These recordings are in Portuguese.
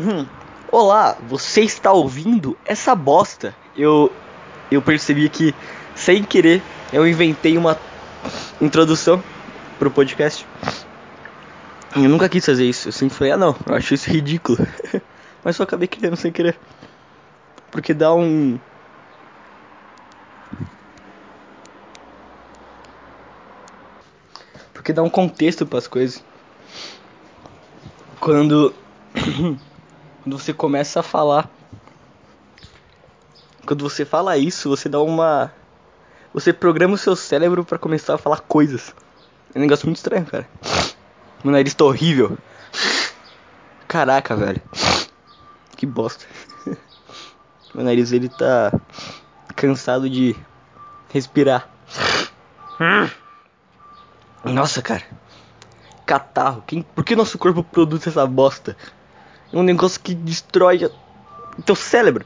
Uhum. Olá, você está ouvindo essa bosta? Eu eu percebi que sem querer eu inventei uma introdução pro podcast. Eu nunca quis fazer isso. Eu sempre falei, ah não, eu acho isso ridículo. Mas só acabei criando sem querer. Porque dá um. Porque dá um contexto para as coisas. Quando. Quando você começa a falar. Quando você fala isso, você dá uma. Você programa o seu cérebro para começar a falar coisas. É um negócio muito estranho, cara. Meu nariz tá horrível. Caraca, velho. Que bosta. Meu nariz ele tá cansado de respirar. Nossa, cara. Catarro. Quem, por que nosso corpo produz essa bosta? É um negócio que destrói teu cérebro.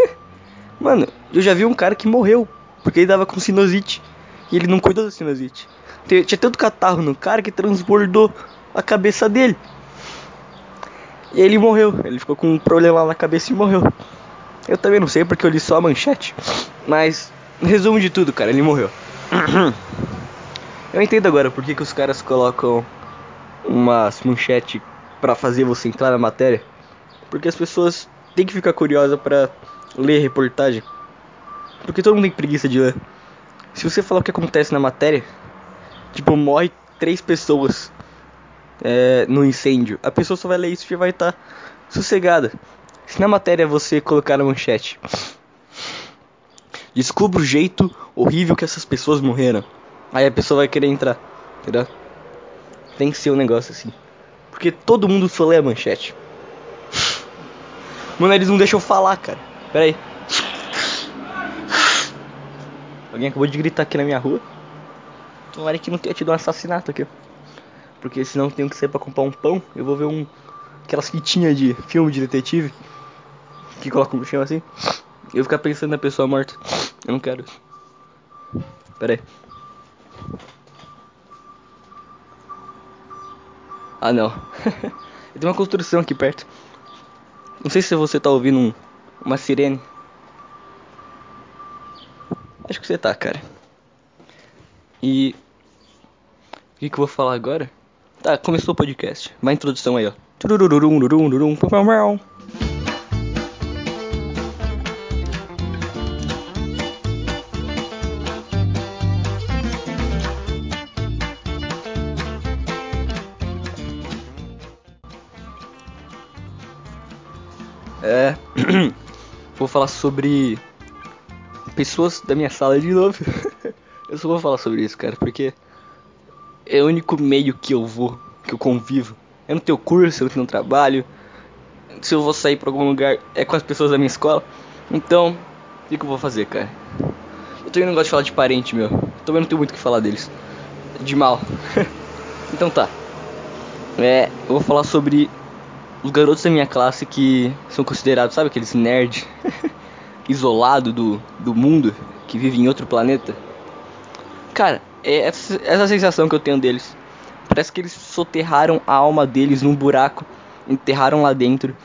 Mano, eu já vi um cara que morreu porque ele dava com sinusite e ele não cuidou da sinusite. Tinha tanto catarro no cara que transbordou a cabeça dele. E ele morreu. Ele ficou com um problema na cabeça e morreu. Eu também não sei porque eu li só a manchete. Mas, resumo de tudo, cara, ele morreu. Eu entendo agora por que, que os caras colocam umas manchetes para fazer você entrar na matéria. Porque as pessoas têm que ficar curiosas para ler reportagem. Porque todo mundo tem preguiça de ler. Se você falar o que acontece na matéria, tipo, morre três pessoas é, no incêndio, a pessoa só vai ler isso e vai estar tá sossegada. Se na matéria você colocar na manchete, descubra o jeito horrível que essas pessoas morreram, aí a pessoa vai querer entrar, entendeu? Tem que ser um negócio assim. Porque todo mundo só lê a manchete. Mano, eles não deixam eu falar, cara. Pera aí. Alguém acabou de gritar aqui na minha rua. Tomara que não tenha tido um assassinato aqui. Porque senão tenho que sair pra comprar um pão. Eu vou ver um. Aquelas fitinhas de filme de detetive. Que colocam no chão assim. Eu ficar pensando na pessoa morta. Eu não quero. Pera aí. Ah não. Tem uma construção aqui perto. Não sei se você tá ouvindo um, uma sirene. Acho que você tá, cara. E. O que, que eu vou falar agora? Tá, começou o podcast. Vai a introdução aí, ó. Falar sobre pessoas da minha sala de novo. eu só vou falar sobre isso, cara, porque é o único meio que eu vou, que eu convivo. Eu não tenho curso, eu não tenho trabalho. Se eu vou sair pra algum lugar, é com as pessoas da minha escola. Então, o que, que eu vou fazer, cara? Eu também não gosto de falar de parente, meu. Eu também não tenho muito o que falar deles. De mal. então tá. É, eu vou falar sobre os garotos da minha classe que são considerados, sabe, aqueles nerd isolado do, do mundo, que vive em outro planeta. Cara, é essa, essa sensação que eu tenho deles. Parece que eles soterraram a alma deles num buraco, enterraram lá dentro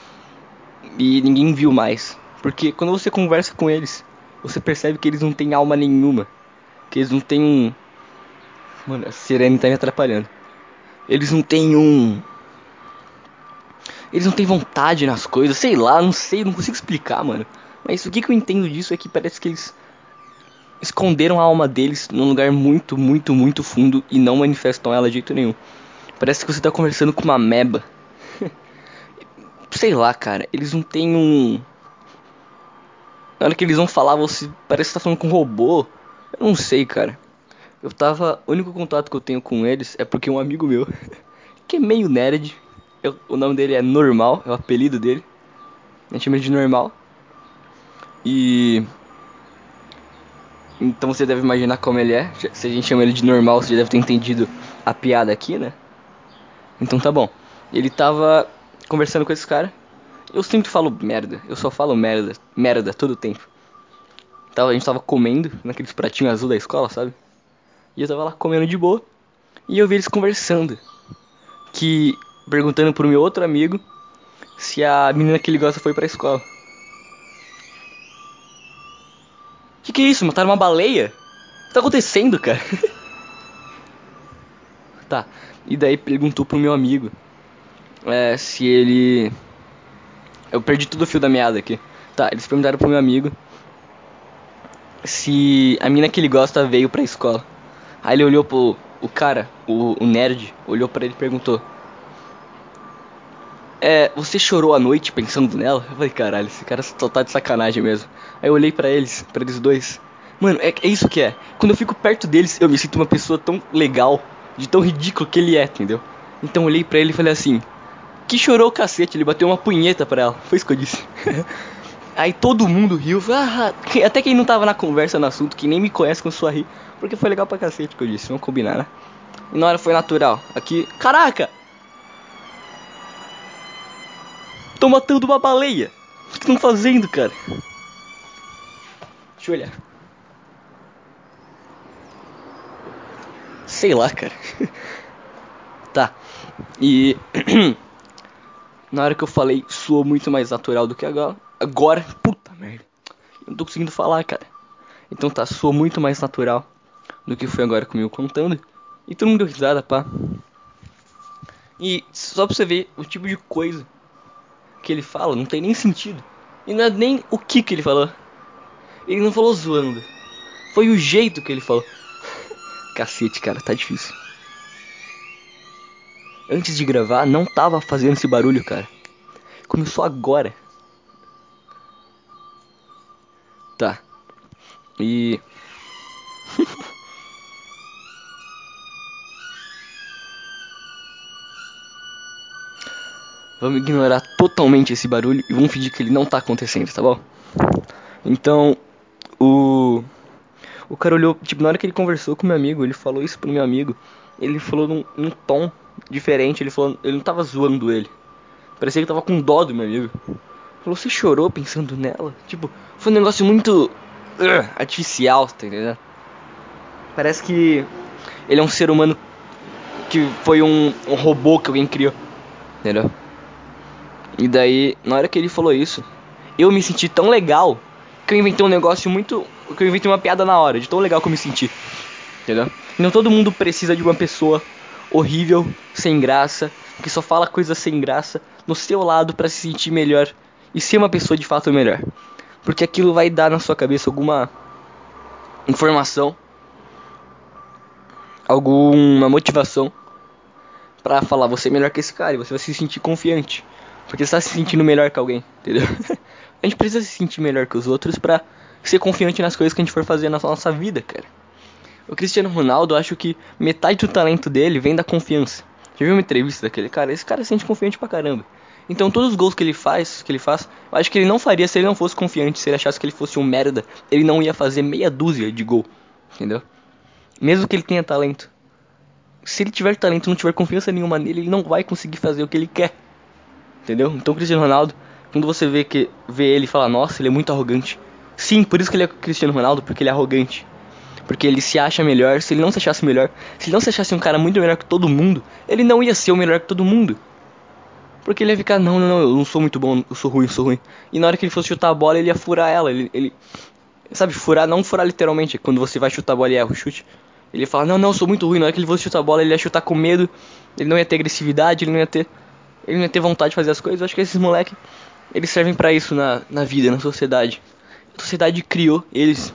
e ninguém viu mais. Porque quando você conversa com eles, você percebe que eles não têm alma nenhuma. Que eles não têm um. Mano, a sirene tá me atrapalhando. Eles não têm um. Eles não têm vontade nas coisas, sei lá, não sei, não consigo explicar, mano. Mas o que, que eu entendo disso é que parece que eles esconderam a alma deles num lugar muito, muito, muito fundo e não manifestam ela de jeito nenhum. Parece que você tá conversando com uma meba. Sei lá, cara, eles não têm um. Na hora que eles vão falar, você parece que tá falando com um robô. Eu não sei, cara. Eu tava. O único contato que eu tenho com eles é porque um amigo meu, que é meio nerd, eu, o nome dele é Normal, é o apelido dele. A gente chama ele de Normal. E então você deve imaginar como ele é. Se a gente chama ele de normal, você já deve ter entendido a piada aqui, né? Então tá bom. Ele tava conversando com esse cara. Eu sempre falo merda. Eu só falo merda. Merda todo o tempo. A gente tava comendo naqueles pratinhos azul da escola, sabe? E eu tava lá comendo de boa. E eu vi eles conversando. Que perguntando pro meu outro amigo se a menina que ele gosta foi pra escola. Que que é isso? Mataram uma baleia? O que tá acontecendo, cara? tá. E daí perguntou pro meu amigo é, se ele. Eu perdi todo o fio da meada aqui. Tá, eles perguntaram pro meu amigo se a mina que ele gosta veio pra escola. Aí ele olhou pro o cara, o, o nerd, olhou para ele e perguntou: É, você chorou à noite pensando nela? Eu falei, caralho, esse cara só tá de sacanagem mesmo. Aí eu olhei para eles, para eles dois. Mano, é, é isso que é. Quando eu fico perto deles, eu me sinto uma pessoa tão legal, de tão ridículo que ele é, entendeu? Então eu olhei para ele e falei assim: Que chorou o cacete, ele bateu uma punheta pra ela. Foi isso que eu disse. Aí todo mundo riu, ah, até quem não tava na conversa no assunto, que nem me conhece, começou a rir, porque foi legal pra cacete que eu disse, vamos combinar, né? E na hora foi natural. Aqui, caraca! Tô matando uma baleia! O que estão fazendo, cara? Deixa eu olhar. Sei lá, cara. tá. E. na hora que eu falei, soou muito mais natural do que agora. Agora, puta merda. Eu não tô conseguindo falar, cara. Então tá, soou muito mais natural do que foi agora comigo contando. E todo mundo deu risada, pá. E só pra você ver o tipo de coisa que ele fala, não tem nem sentido. E não é nem o que que ele falou. Ele não falou zoando. Foi o jeito que ele falou. Cacete, cara, tá difícil. Antes de gravar, não tava fazendo esse barulho, cara. Começou agora. Tá. E. vamos ignorar totalmente esse barulho e vamos fingir que ele não tá acontecendo, tá bom? Então, o. O cara olhou, tipo, na hora que ele conversou com meu amigo, ele falou isso pro meu amigo. Ele falou num, num tom diferente, ele falou. Ele não tava zoando ele. Parecia que tava com dó do meu amigo. Falou, você chorou pensando nela? Tipo, foi um negócio muito uh, artificial, tá entendendo? Parece que ele é um ser humano que foi um, um robô que alguém criou, entendeu? E daí, na hora que ele falou isso, eu me senti tão legal que eu inventei um negócio muito. que eu inventei uma piada na hora, de tão legal que eu me senti. Entendeu? Não todo mundo precisa de uma pessoa horrível, sem graça, que só fala coisas sem graça no seu lado para se sentir melhor e ser uma pessoa de fato melhor. Porque aquilo vai dar na sua cabeça alguma informação, alguma motivação para falar você é melhor que esse cara e você vai se sentir confiante. Porque você tá se sentindo melhor que alguém, entendeu? a gente precisa se sentir melhor que os outros pra ser confiante nas coisas que a gente for fazer na nossa vida, cara. O Cristiano Ronaldo, acho que metade do talento dele vem da confiança. Já viu uma entrevista daquele cara? Esse cara se sente confiante pra caramba. Então todos os gols que ele faz, que ele faz, eu acho que ele não faria se ele não fosse confiante, se ele achasse que ele fosse um merda, ele não ia fazer meia dúzia de gol, entendeu? Mesmo que ele tenha talento. Se ele tiver talento e não tiver confiança nenhuma nele, ele não vai conseguir fazer o que ele quer. Entendeu? Então Cristiano Ronaldo, quando você vê que vê ele e fala, nossa, ele é muito arrogante. Sim, por isso que ele é Cristiano Ronaldo, porque ele é arrogante. Porque ele se acha melhor, se ele não se achasse melhor, se ele não se achasse um cara muito melhor que todo mundo, ele não ia ser o melhor que todo mundo. Porque ele ia ficar, não, não, não, eu não sou muito bom, eu sou ruim, eu sou ruim. E na hora que ele fosse chutar a bola, ele ia furar ela. Ele, ele sabe, furar, não furar literalmente, quando você vai chutar a bola e erra o chute. Ele ia falar, não, não, eu sou muito ruim. Na hora que ele fosse chutar a bola, ele ia chutar com medo, ele não ia ter agressividade, ele não ia ter, ele não ia ter vontade de fazer as coisas. Eu acho que esses moleques, eles servem para isso na, na vida, na sociedade. A sociedade criou eles,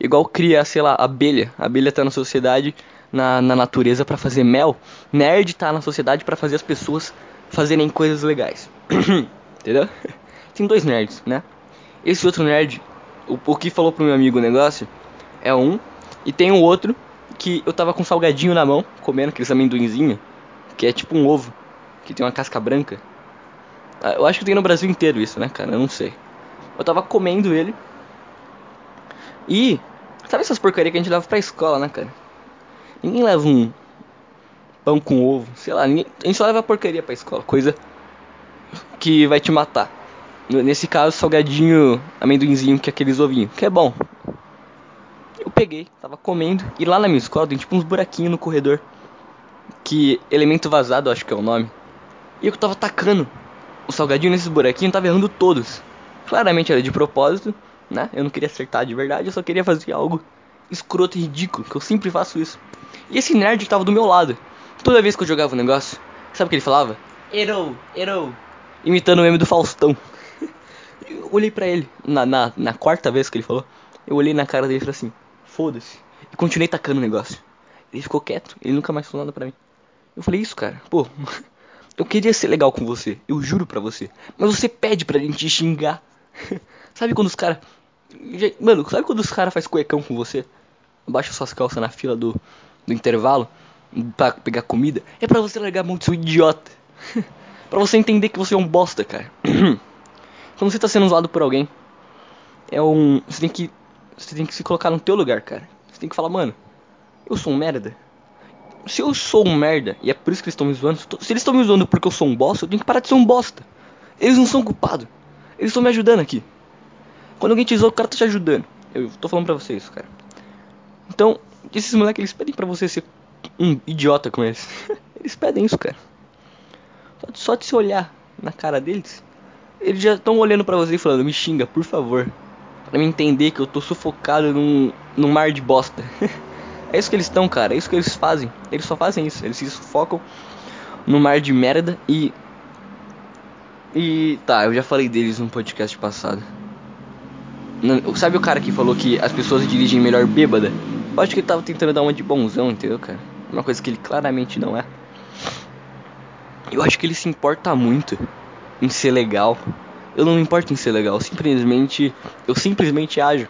igual cria, sei lá, abelha. A abelha tá na sociedade, na, na natureza para fazer mel. Nerd tá na sociedade para fazer as pessoas fazerem coisas legais. Entendeu? Tem dois nerds, né? Esse outro nerd, o, o que falou pro meu amigo o negócio, é um. E tem um outro que eu tava com salgadinho na mão, comendo aqueles amendoinzinho, que é tipo um ovo, que tem uma casca branca. Ah, eu acho que tem no Brasil inteiro isso, né, cara? Eu não sei. Eu tava comendo ele. E. Sabe essas porcarias que a gente leva pra escola, né, cara? Ninguém leva um, pão com ovo, sei lá, a gente só leva porcaria pra escola, coisa que vai te matar. Nesse caso, salgadinho, amendoinzinho, que é aqueles ovinhos, que é bom. Eu peguei, tava comendo, e lá na minha escola tem tipo uns buraquinhos no corredor. Que elemento vazado, acho que é o nome. E eu tava tacando o salgadinho nesses buraquinhos, tava errando todos. Claramente era de propósito, né? Eu não queria acertar de verdade, eu só queria fazer algo escroto e ridículo, que eu sempre faço isso. E esse nerd tava do meu lado, toda vez que eu jogava o um negócio, sabe o que ele falava? Errou, errou. Imitando o meme do Faustão. Eu olhei pra ele, na, na, na quarta vez que ele falou, eu olhei na cara dele e falei assim, foda-se. E continuei tacando o negócio. Ele ficou quieto, ele nunca mais falou nada pra mim. Eu falei, isso, cara, pô, eu queria ser legal com você, eu juro pra você. Mas você pede pra gente xingar. sabe quando os caras. Mano, sabe quando os caras faz cuecão com você? Abaixa suas calças na fila do, do intervalo pra pegar comida. É pra você largar a mão de seu idiota. pra você entender que você é um bosta, cara. quando você tá sendo usado por alguém, é um. Você tem que. Você tem que se colocar no teu lugar, cara. Você tem que falar, mano, eu sou um merda. Se eu sou um merda, e é por isso que eles estão me zoando, se eles estão me zoando porque eu sou um bosta, eu tenho que parar de ser um bosta. Eles não são culpados. Eles estão me ajudando aqui. Quando alguém te zoa, o cara tá te ajudando. Eu tô falando pra você isso, cara. Então, esses moleques, eles pedem pra você ser um idiota com eles. eles pedem isso, cara. Só de se olhar na cara deles, eles já estão olhando pra você e falando, me xinga, por favor. Pra me entender que eu tô sufocado num, num mar de bosta. é isso que eles estão, cara. É isso que eles fazem. Eles só fazem isso. Eles se sufocam no mar de merda e e tá, eu já falei deles no podcast passado. Sabe o cara que falou que as pessoas dirigem melhor bêbada? Eu acho que ele tava tentando dar uma de bonzão, entendeu, cara? Uma coisa que ele claramente não é. Eu acho que ele se importa muito em ser legal. Eu não me importo em ser legal, simplesmente eu simplesmente ajo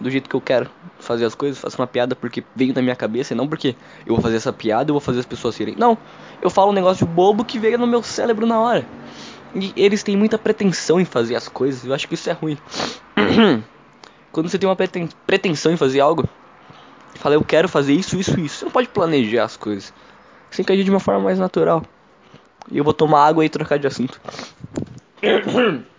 do jeito que eu quero fazer as coisas, faço uma piada porque veio na minha cabeça, e não porque eu vou fazer essa piada, eu vou fazer as pessoas rirem. Não, eu falo um negócio bobo que veio no meu cérebro na hora. E eles têm muita pretensão em fazer as coisas. Eu acho que isso é ruim. Quando você tem uma preten pretensão em fazer algo, fala eu quero fazer isso, isso, isso. Você não pode planejar as coisas. Você tem que agir de uma forma mais natural. E eu vou tomar água e trocar de assunto.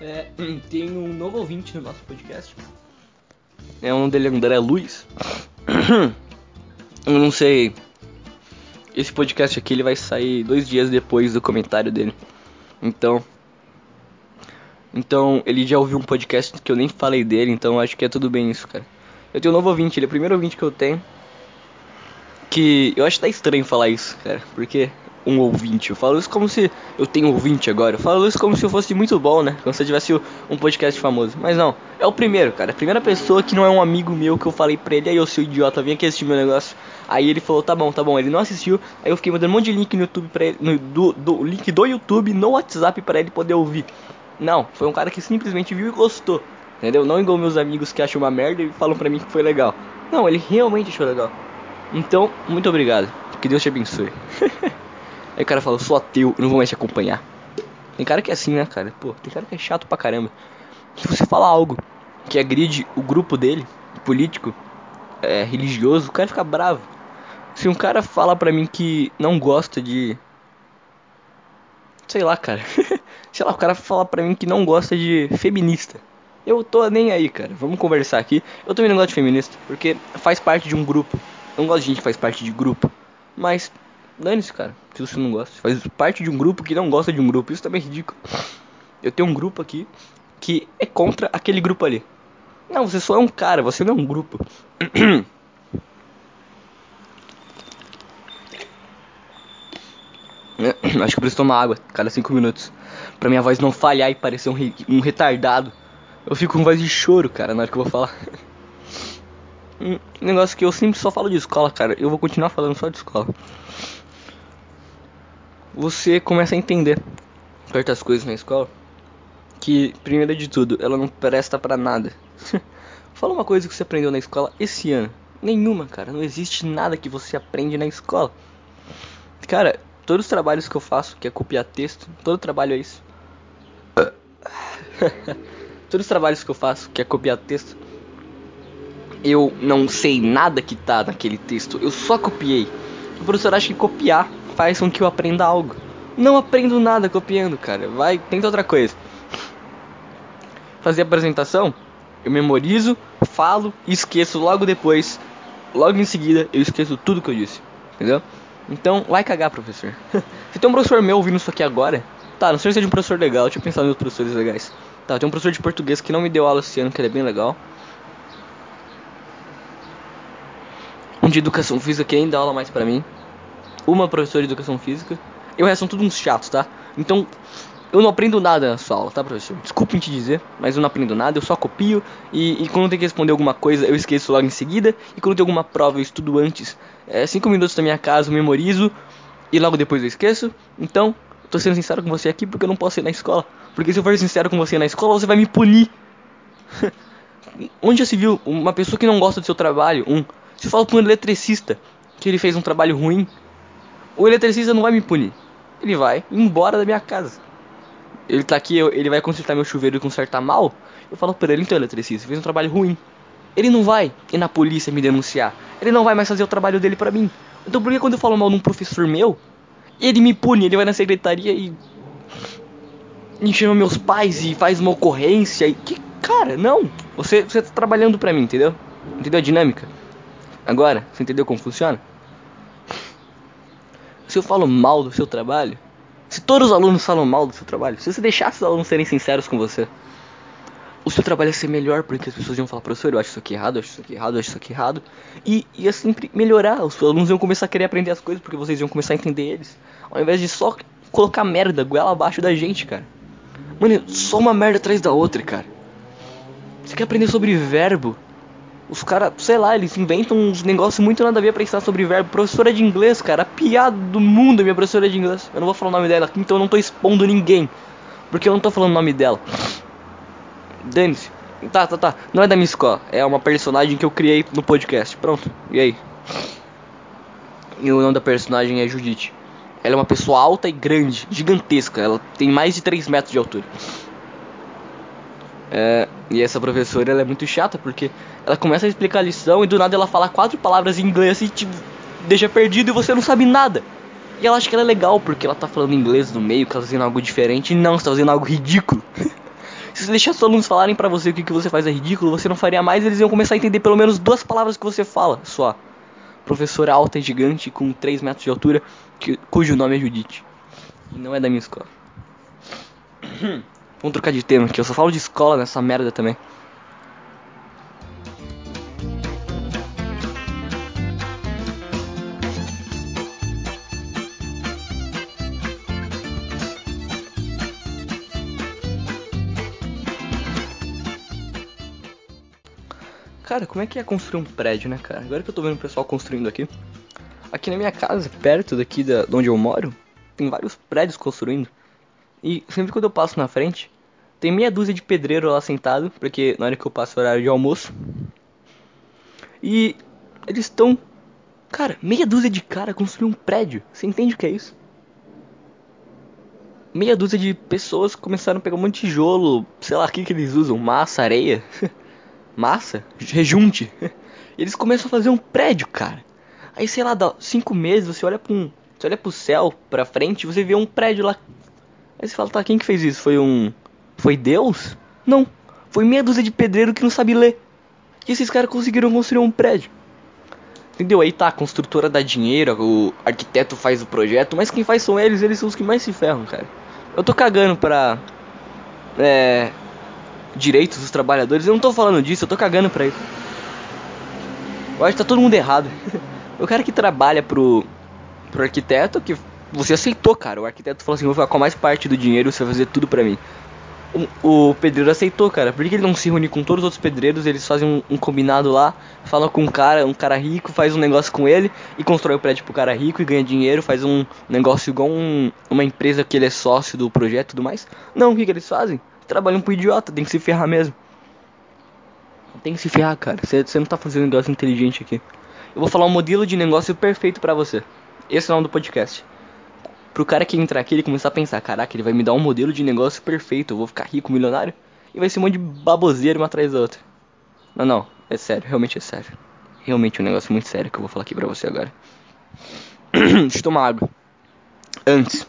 É, tem um novo ouvinte no nosso podcast. É um dele, André Luiz. Eu não sei. Esse podcast aqui ele vai sair dois dias depois do comentário dele. Então. Então, ele já ouviu um podcast que eu nem falei dele, então acho que é tudo bem isso, cara. Eu tenho um novo ouvinte, ele é o primeiro ouvinte que eu tenho. Que eu acho que tá estranho falar isso, cara, porque um ouvinte. Eu falo isso como se eu tenho ouvinte agora. Eu falo isso como se eu fosse muito bom, né? Como se eu tivesse um podcast famoso. Mas não, é o primeiro, cara. A primeira pessoa que não é um amigo meu que eu falei pra ele, aí eu sou idiota, vem aqui assistir meu negócio. Aí ele falou, tá bom, tá bom. Ele não assistiu. Aí eu fiquei mandando um monte de link no YouTube pra ele, no, do, do link do YouTube no WhatsApp para ele poder ouvir. Não, foi um cara que simplesmente viu e gostou. Entendeu? Não igual meus amigos que acham uma merda e falam pra mim que foi legal. Não, ele realmente achou legal. Então, muito obrigado. Que Deus te abençoe. Aí o cara fala, eu sou ateu, eu não vou mais te acompanhar. Tem cara que é assim, né, cara? Pô, tem cara que é chato pra caramba. Se você falar algo que agride o grupo dele, político, é, religioso, o cara fica bravo. Se um cara fala pra mim que não gosta de. Sei lá, cara. Sei lá, o cara fala pra mim que não gosta de feminista. Eu tô nem aí, cara. Vamos conversar aqui. Eu também não gosto de feminista, porque faz parte de um grupo. Eu não gosto de gente que faz parte de grupo. Mas Dane-se, cara. Se você não gosta. Faz parte de um grupo que não gosta de um grupo. Isso também é ridículo. Eu tenho um grupo aqui que é contra aquele grupo ali. Não, você só é um cara, você não é um grupo. Acho que eu preciso tomar água cada 5 minutos. Pra minha voz não falhar e parecer um, re um retardado. Eu fico com voz de choro, cara, na hora que eu vou falar. um negócio que eu sempre só falo de escola, cara. Eu vou continuar falando só de escola você começa a entender certas coisas na escola que, primeiro de tudo, ela não presta para nada. Fala uma coisa que você aprendeu na escola esse ano. Nenhuma, cara. Não existe nada que você aprende na escola. Cara, todos os trabalhos que eu faço, que é copiar texto, todo trabalho é isso. todos os trabalhos que eu faço, que é copiar texto, eu não sei nada que tá naquele texto, eu só copiei. O professor acha que copiar faz com que eu aprenda algo. Não aprendo nada copiando, cara. Vai, tenta outra coisa. Fazer apresentação, eu memorizo, falo e esqueço logo depois. Logo em seguida, eu esqueço tudo que eu disse. Entendeu? Então, vai cagar, professor. Se tem um professor meu ouvindo isso aqui agora, tá, não sei se seja um professor legal, eu tinha pensado em outros professores legais. Tá, tem um professor de português que não me deu aula esse ano, que ele é bem legal. Um de educação física que ainda aula mais pra mim. Uma professora de educação física. E o resto são todos uns chatos, tá? Então, eu não aprendo nada na sua aula, tá, professor? Desculpem te dizer, mas eu não aprendo nada, eu só copio. E, e quando tem que responder alguma coisa, eu esqueço logo em seguida. E quando tem alguma prova, eu estudo antes. É, cinco minutos da minha casa, eu memorizo. E logo depois eu esqueço. Então, tô sendo sincero com você aqui porque eu não posso ir na escola. Porque se eu for sincero com você na escola, você vai me punir. Onde já se viu uma pessoa que não gosta do seu trabalho? Um. Se eu falo pra um eletricista que ele fez um trabalho ruim, o eletricista não vai me punir. Ele vai embora da minha casa. Ele tá aqui, ele vai consertar meu chuveiro e consertar mal. Eu falo pra ele, então, eletricista, fez um trabalho ruim. Ele não vai ir na polícia me denunciar. Ele não vai mais fazer o trabalho dele pra mim. Então por que quando eu falo mal de um professor meu, ele me pune, ele vai na secretaria e. e chama meus pais e faz uma ocorrência e. Que cara, não! Você, você tá trabalhando pra mim, entendeu? Entendeu a dinâmica? Agora, você entendeu como funciona? Se eu falo mal do seu trabalho, se todos os alunos falam mal do seu trabalho, se você deixasse os alunos serem sinceros com você, o seu trabalho ia ser melhor, porque as pessoas iam falar, professor, eu acho isso aqui errado, eu acho isso aqui errado, eu acho isso aqui errado. E ia sempre melhorar. Os alunos iam começar a querer aprender as coisas, porque vocês iam começar a entender eles. Ao invés de só colocar merda, goela abaixo da gente, cara. Mano, só uma merda atrás da outra, cara. Você quer aprender sobre verbo? Os caras, sei lá, eles inventam uns negócios muito nada a ver pra ensinar sobre verbo. Professora de inglês, cara, a piada do mundo, minha professora de inglês. Eu não vou falar o nome dela aqui, então eu não tô expondo ninguém. Porque eu não tô falando o nome dela. Dane-se. Tá, tá, tá. Não é da minha escola. É uma personagem que eu criei no podcast. Pronto. E aí? E o nome da personagem é Judite. Ela é uma pessoa alta e grande, gigantesca. Ela tem mais de 3 metros de altura. É, e essa professora ela é muito chata porque ela começa a explicar a lição e do nada ela fala quatro palavras em inglês e te deixa perdido e você não sabe nada. E ela acha que ela é legal porque ela tá falando inglês no meio, que ela tá fazendo algo diferente. E não, você tá fazendo algo ridículo. Se você deixar os alunos falarem para você que o que você faz é ridículo, você não faria mais, eles iam começar a entender pelo menos duas palavras que você fala só. Professora alta e gigante com 3 metros de altura, que, cujo nome é Judite. E não é da minha escola. Vamos trocar de tema, que eu só falo de escola nessa merda também. Cara, como é que é construir um prédio, né, cara? Agora que eu tô vendo o pessoal construindo aqui. Aqui na minha casa, perto daqui da, de onde eu moro, tem vários prédios construindo. E sempre quando eu passo na frente, tem meia dúzia de pedreiro lá sentado, porque na hora que eu passo é horário de almoço. E eles estão. Cara, meia dúzia de cara construir um prédio. Você entende o que é isso? Meia dúzia de pessoas começaram a pegar um monte de tijolo, sei lá o que, que eles usam, massa, areia, massa, rejunte. E eles começam a fazer um prédio, cara. Aí sei lá, dá cinco meses, você olha para um, você olha pro céu, pra frente, você vê um prédio lá. Aí você fala, tá, quem que fez isso? Foi um foi Deus? Não. Foi meia dúzia de pedreiro que não sabe ler. E esses caras conseguiram construir um prédio. Entendeu? Aí tá, a construtora dá dinheiro, o arquiteto faz o projeto, mas quem faz são eles, eles são os que mais se ferram, cara. Eu tô cagando pra. É. Direitos dos trabalhadores, eu não tô falando disso, eu tô cagando pra isso. Eu acho que tá todo mundo errado. o cara que trabalha pro. pro arquiteto, que você aceitou, cara. O arquiteto falou assim: vou ficar com mais parte do dinheiro, você vai fazer tudo pra mim o, o pedreiro aceitou, cara. Por que ele não se reúne com todos os outros pedreiros? Eles fazem um, um, combinado lá, falam com um cara, um cara rico, faz um negócio com ele e constrói o prédio pro cara rico e ganha dinheiro, faz um negócio igual um, uma empresa que ele é sócio do projeto e tudo mais. Não, o que, que eles fazem? Trabalham pro idiota, tem que se ferrar mesmo. Tem que se ferrar, cara. Você não tá fazendo um negócio inteligente aqui. Eu vou falar um modelo de negócio perfeito para você. Esse é o nome do podcast pro cara que entrar aqui ele começar a pensar, caraca, ele vai me dar um modelo de negócio perfeito, eu vou ficar rico, milionário, e vai ser um monte de baboseira uma atrás da outra. Não, não, É sério, realmente é sério. Realmente é um negócio muito sério que eu vou falar aqui pra você agora. Deixa eu tomar água. Antes.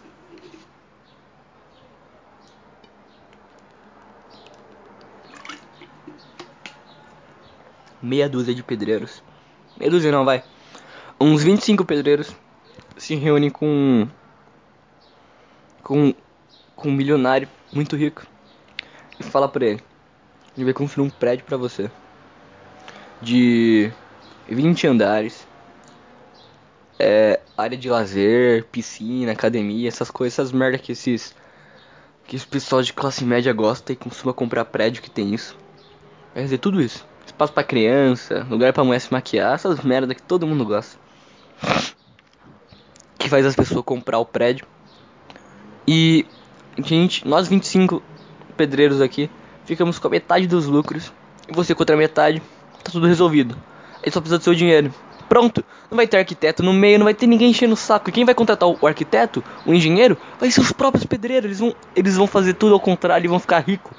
Meia dúzia de pedreiros. Meia dúzia não, vai. Uns 25 pedreiros se reúnem com. Com. com um milionário muito rico. E fala pra ele: Ele vai construir um prédio pra você. De 20 andares. É, área de lazer, piscina, academia, essas coisas, essas merda que esses. que os pessoal de classe média gosta e costuma comprar prédio que tem isso. Quer dizer, tudo isso. Espaço pra criança, lugar pra mulher se maquiar, essas merda que todo mundo gosta. Que faz as pessoas comprar o prédio. E gente, nós 25 pedreiros aqui, ficamos com a metade dos lucros. E você com outra metade, tá tudo resolvido. Aí só precisa do seu dinheiro. Pronto, não vai ter arquiteto no meio, não vai ter ninguém enchendo o saco. Quem vai contratar o arquiteto, o engenheiro, vai ser os próprios pedreiros. Eles vão, eles vão fazer tudo ao contrário e vão ficar ricos.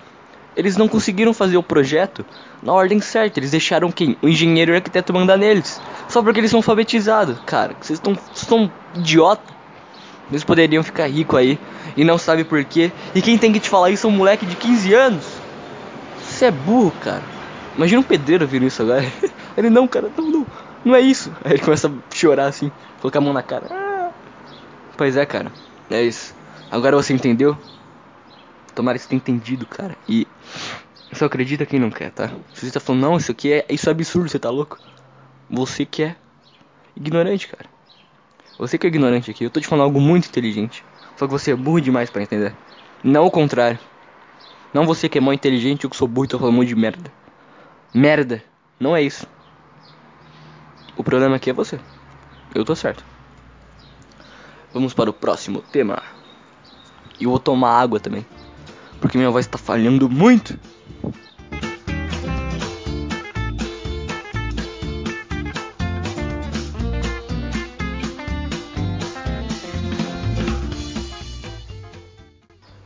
Eles não conseguiram fazer o projeto na ordem certa. Eles deixaram quem? O engenheiro e o arquiteto mandar neles. Só porque eles são alfabetizados. Cara, vocês estão idiota. Eles poderiam ficar ricos aí e não sabe por quê. E quem tem que te falar isso é um moleque de 15 anos. Você é burro, cara. Imagina um pedreiro vir isso agora. Ele não, cara, não, não. Não é isso. Aí ele começa a chorar assim, colocar a mão na cara. Ah. Pois é, cara. É isso. Agora você entendeu? Tomara que você tenha entendido, cara. E só acredita quem não quer, tá? Se você tá falando, não, isso aqui é. Isso é absurdo, você tá louco? Você que é ignorante, cara. Você que é ignorante aqui. Eu tô te falando algo muito inteligente. Só que você é burro demais para entender. Não o contrário. Não você que é mó inteligente, eu que sou burro e tô falando um monte de merda. Merda. Não é isso. O problema aqui é você. Eu tô certo. Vamos para o próximo tema. E eu vou tomar água também. Porque minha voz tá falhando muito.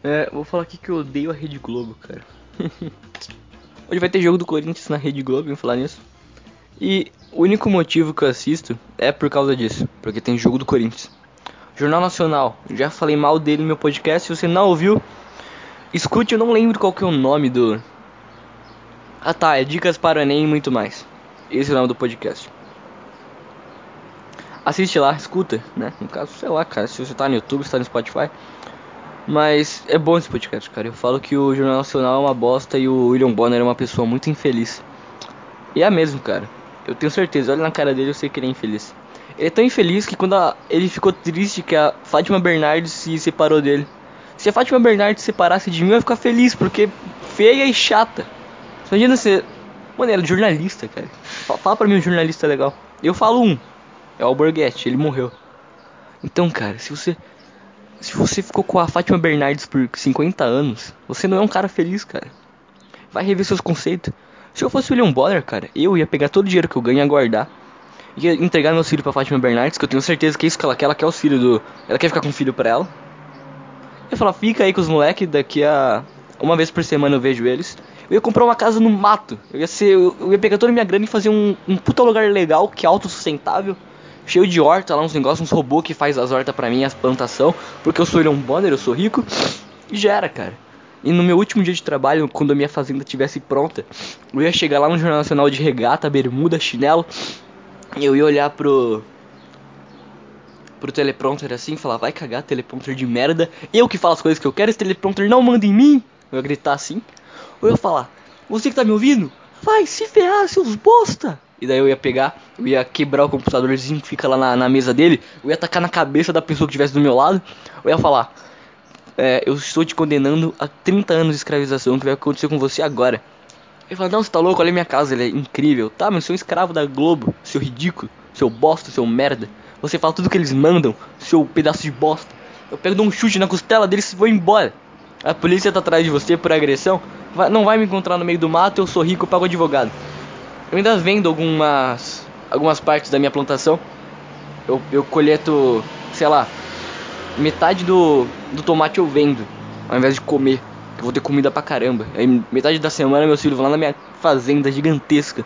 É, vou falar aqui que eu odeio a Rede Globo, cara. Hoje vai ter jogo do Corinthians na Rede Globo, vamos falar nisso. E o único motivo que eu assisto é por causa disso, porque tem jogo do Corinthians. Jornal Nacional, já falei mal dele no meu podcast, se você não ouviu, escute, eu não lembro qual que é o nome do... Ah tá, é Dicas para o Enem e muito mais. Esse é o nome do podcast. Assiste lá, escuta, né? No caso, sei lá, cara, se você tá no YouTube, se tá no Spotify. Mas é bom esse podcast, cara. Eu falo que o Jornal Nacional é uma bosta e o William Bonner é uma pessoa muito infeliz. E é mesmo, cara. Eu tenho certeza, olha na cara dele, eu sei que ele é infeliz. Ele é tão infeliz que quando a, ele ficou triste que a Fátima Bernardes se separou dele. Se a Fátima Bernardes se separasse de mim, eu ia ficar feliz, porque feia e chata. Imagina você. Mano, ela é jornalista, cara. Fala pra mim um jornalista legal. Eu falo um. É o Alborguete, ele morreu. Então, cara, se você. Se você ficou com a Fátima Bernardes por 50 anos, você não é um cara feliz, cara. Vai rever seus conceitos. Se eu fosse o William Bonner, cara, eu ia pegar todo o dinheiro que eu ganho e guardar. Ia entregar meu filho pra Fátima Bernardes, que eu tenho certeza que é isso que ela quer. Ela quer o filho do. Ela quer ficar com o filho pra ela. Eu ia falar, fica aí com os moleques, daqui a. Uma vez por semana eu vejo eles. Eu ia comprar uma casa no mato. Eu ia ser. Eu ia pegar toda a minha grana e fazer um, um puta lugar legal, que é autossustentável. Cheio de horta lá, uns negócios, uns robôs que faz as hortas pra mim, as plantação. Porque eu sou William Bonner, eu sou rico. E já era, cara. E no meu último dia de trabalho, quando a minha fazenda estivesse pronta, eu ia chegar lá no Jornal Nacional de regata, bermuda, chinelo, e eu ia olhar pro pro teleprompter assim, falar, vai cagar, teleprompter de merda, eu que falo as coisas que eu quero, esse teleprompter não manda em mim. Eu ia gritar assim. Ou eu ia falar, você que tá me ouvindo, vai se ferrar, seus bosta. E daí eu ia pegar, eu ia quebrar o computadorzinho que fica lá na, na mesa dele, eu ia tacar na cabeça da pessoa que estivesse do meu lado, eu ia falar, é, eu estou te condenando a 30 anos de escravização que vai acontecer com você agora. Ele fala, não, você tá louco, olha minha casa, ele é incrível. Tá, mas eu sou um escravo da Globo, seu ridículo, seu bosta, seu merda. Você fala tudo que eles mandam, seu pedaço de bosta. Eu pego um chute na costela deles e vou embora. A polícia tá atrás de você por agressão. Vai, não vai me encontrar no meio do mato, eu sou rico, eu pago advogado. Eu ainda vendo algumas algumas partes da minha plantação. Eu, eu coleto, sei lá, metade do, do tomate eu vendo, ao invés de comer. Eu vou ter comida pra caramba. Aí metade da semana meus filhos vão lá na minha fazenda gigantesca.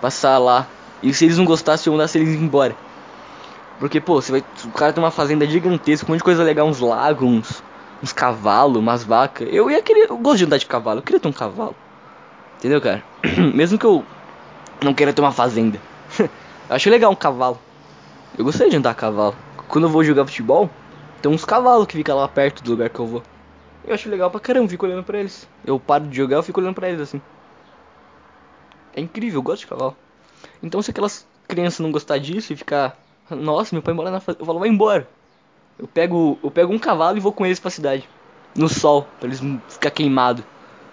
Passar lá. E se eles não gostassem, eu mandasse eles embora. Porque, pô, você vai. O cara tem uma fazenda gigantesca, um monte de coisa legal, uns lagos, uns, uns cavalos, umas vacas. Eu ia querer. Eu gosto de andar de cavalo, eu queria ter um cavalo. Entendeu, cara? Mesmo que eu não queira ter uma fazenda. eu acho legal um cavalo. Eu gostaria de andar a cavalo. Quando eu vou jogar futebol, tem uns cavalos que ficam lá perto do lugar que eu vou. Eu acho legal pra caramba, fico olhando pra eles. Eu paro de jogar, eu fico olhando pra eles assim. É incrível, eu gosto de cavalo. Então se aquelas crianças não gostar disso e ficar, nossa, meu pai mora na fazenda, eu falo, vai embora. Eu pego, eu pego um cavalo e vou com eles pra cidade. No sol, pra eles ficar queimado.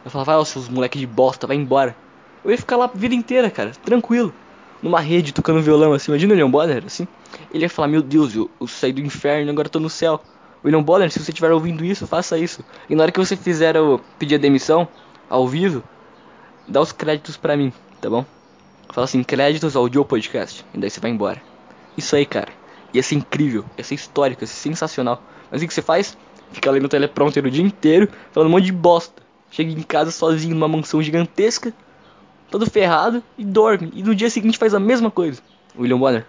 Eu falo, vai, ó, seus moleque de bosta, vai embora. Eu ia ficar lá a vida inteira, cara, tranquilo. Numa rede, tocando violão assim, imagina o William Bonner, assim. Ele ia falar, meu Deus, eu, eu saí do inferno agora tô no céu. William Bonner, se você estiver ouvindo isso, faça isso. E na hora que você fizer o pedir a demissão, ao vivo, dá os créditos pra mim, tá bom? Fala assim, créditos ao Joe Podcast. E daí você vai embora. Isso aí, cara. Ia ser incrível, ia ser histórico, ia ser sensacional. Mas o que você faz? Fica ali no teleprompter o dia inteiro, falando um monte de bosta. Chega em casa sozinho numa mansão gigantesca, todo ferrado, e dorme. E no dia seguinte faz a mesma coisa. William Bonner,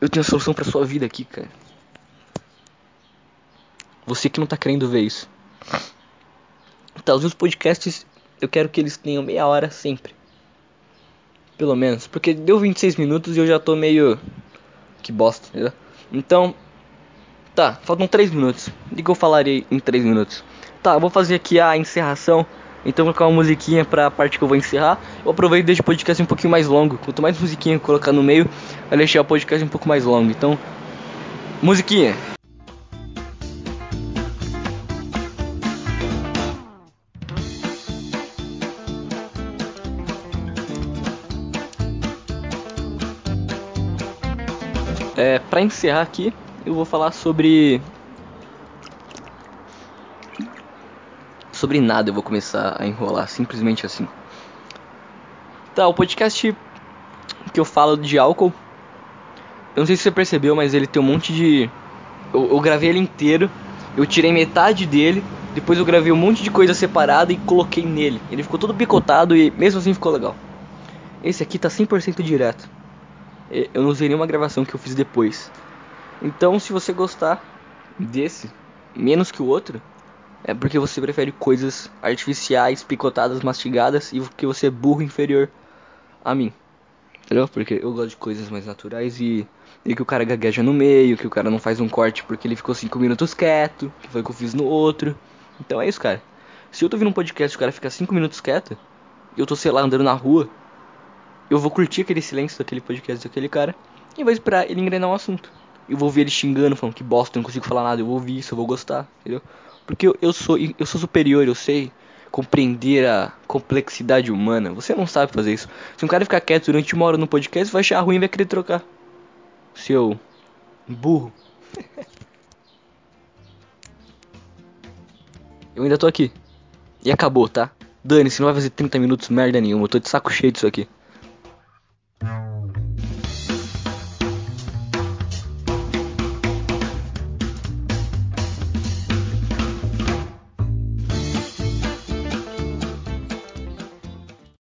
eu tenho a solução pra sua vida aqui, cara. Você que não tá querendo ver isso. Tá, os podcasts, eu quero que eles tenham meia hora sempre. Pelo menos. Porque deu 26 minutos e eu já tô meio. Que bosta, entendeu? Então. Tá, faltam 3 minutos. O que eu falarei em 3 minutos? Tá, eu vou fazer aqui a encerração. Então vou colocar uma musiquinha pra parte que eu vou encerrar. Eu aproveito e deixo o podcast um pouquinho mais longo. Quanto mais musiquinha eu colocar no meio, vai deixar o podcast um pouco mais longo. Então, musiquinha. É, pra encerrar aqui, eu vou falar sobre. Sobre nada, eu vou começar a enrolar simplesmente assim. Tá, o podcast que eu falo de álcool. Eu não sei se você percebeu, mas ele tem um monte de. Eu, eu gravei ele inteiro, eu tirei metade dele, depois eu gravei um monte de coisa separada e coloquei nele. Ele ficou todo picotado e mesmo assim ficou legal. Esse aqui tá 100% direto eu não usei nenhuma gravação que eu fiz depois. Então, se você gostar desse, menos que o outro, é porque você prefere coisas artificiais, picotadas, mastigadas e porque você é burro inferior a mim. Entendeu? Porque eu gosto de coisas mais naturais e, e que o cara gagueja no meio, que o cara não faz um corte porque ele ficou 5 minutos quieto, que foi o que eu fiz no outro. Então é isso, cara. Se eu tô ouvindo um podcast e o cara fica 5 minutos quieto, eu tô, sei lá, andando na rua, eu vou curtir aquele silêncio daquele podcast daquele cara e vou esperar ele engrenar um assunto. Eu vou ouvir ele xingando, falando que bosta, eu não consigo falar nada, eu vou ouvir isso, eu vou gostar, entendeu? Porque eu, eu sou eu sou superior, eu sei compreender a complexidade humana. Você não sabe fazer isso. Se um cara ficar quieto durante uma hora no podcast, vai achar ruim e vai querer trocar. Seu burro. eu ainda tô aqui. E acabou, tá? Dane-se, não vai fazer 30 minutos merda nenhuma. Eu tô de saco cheio disso aqui.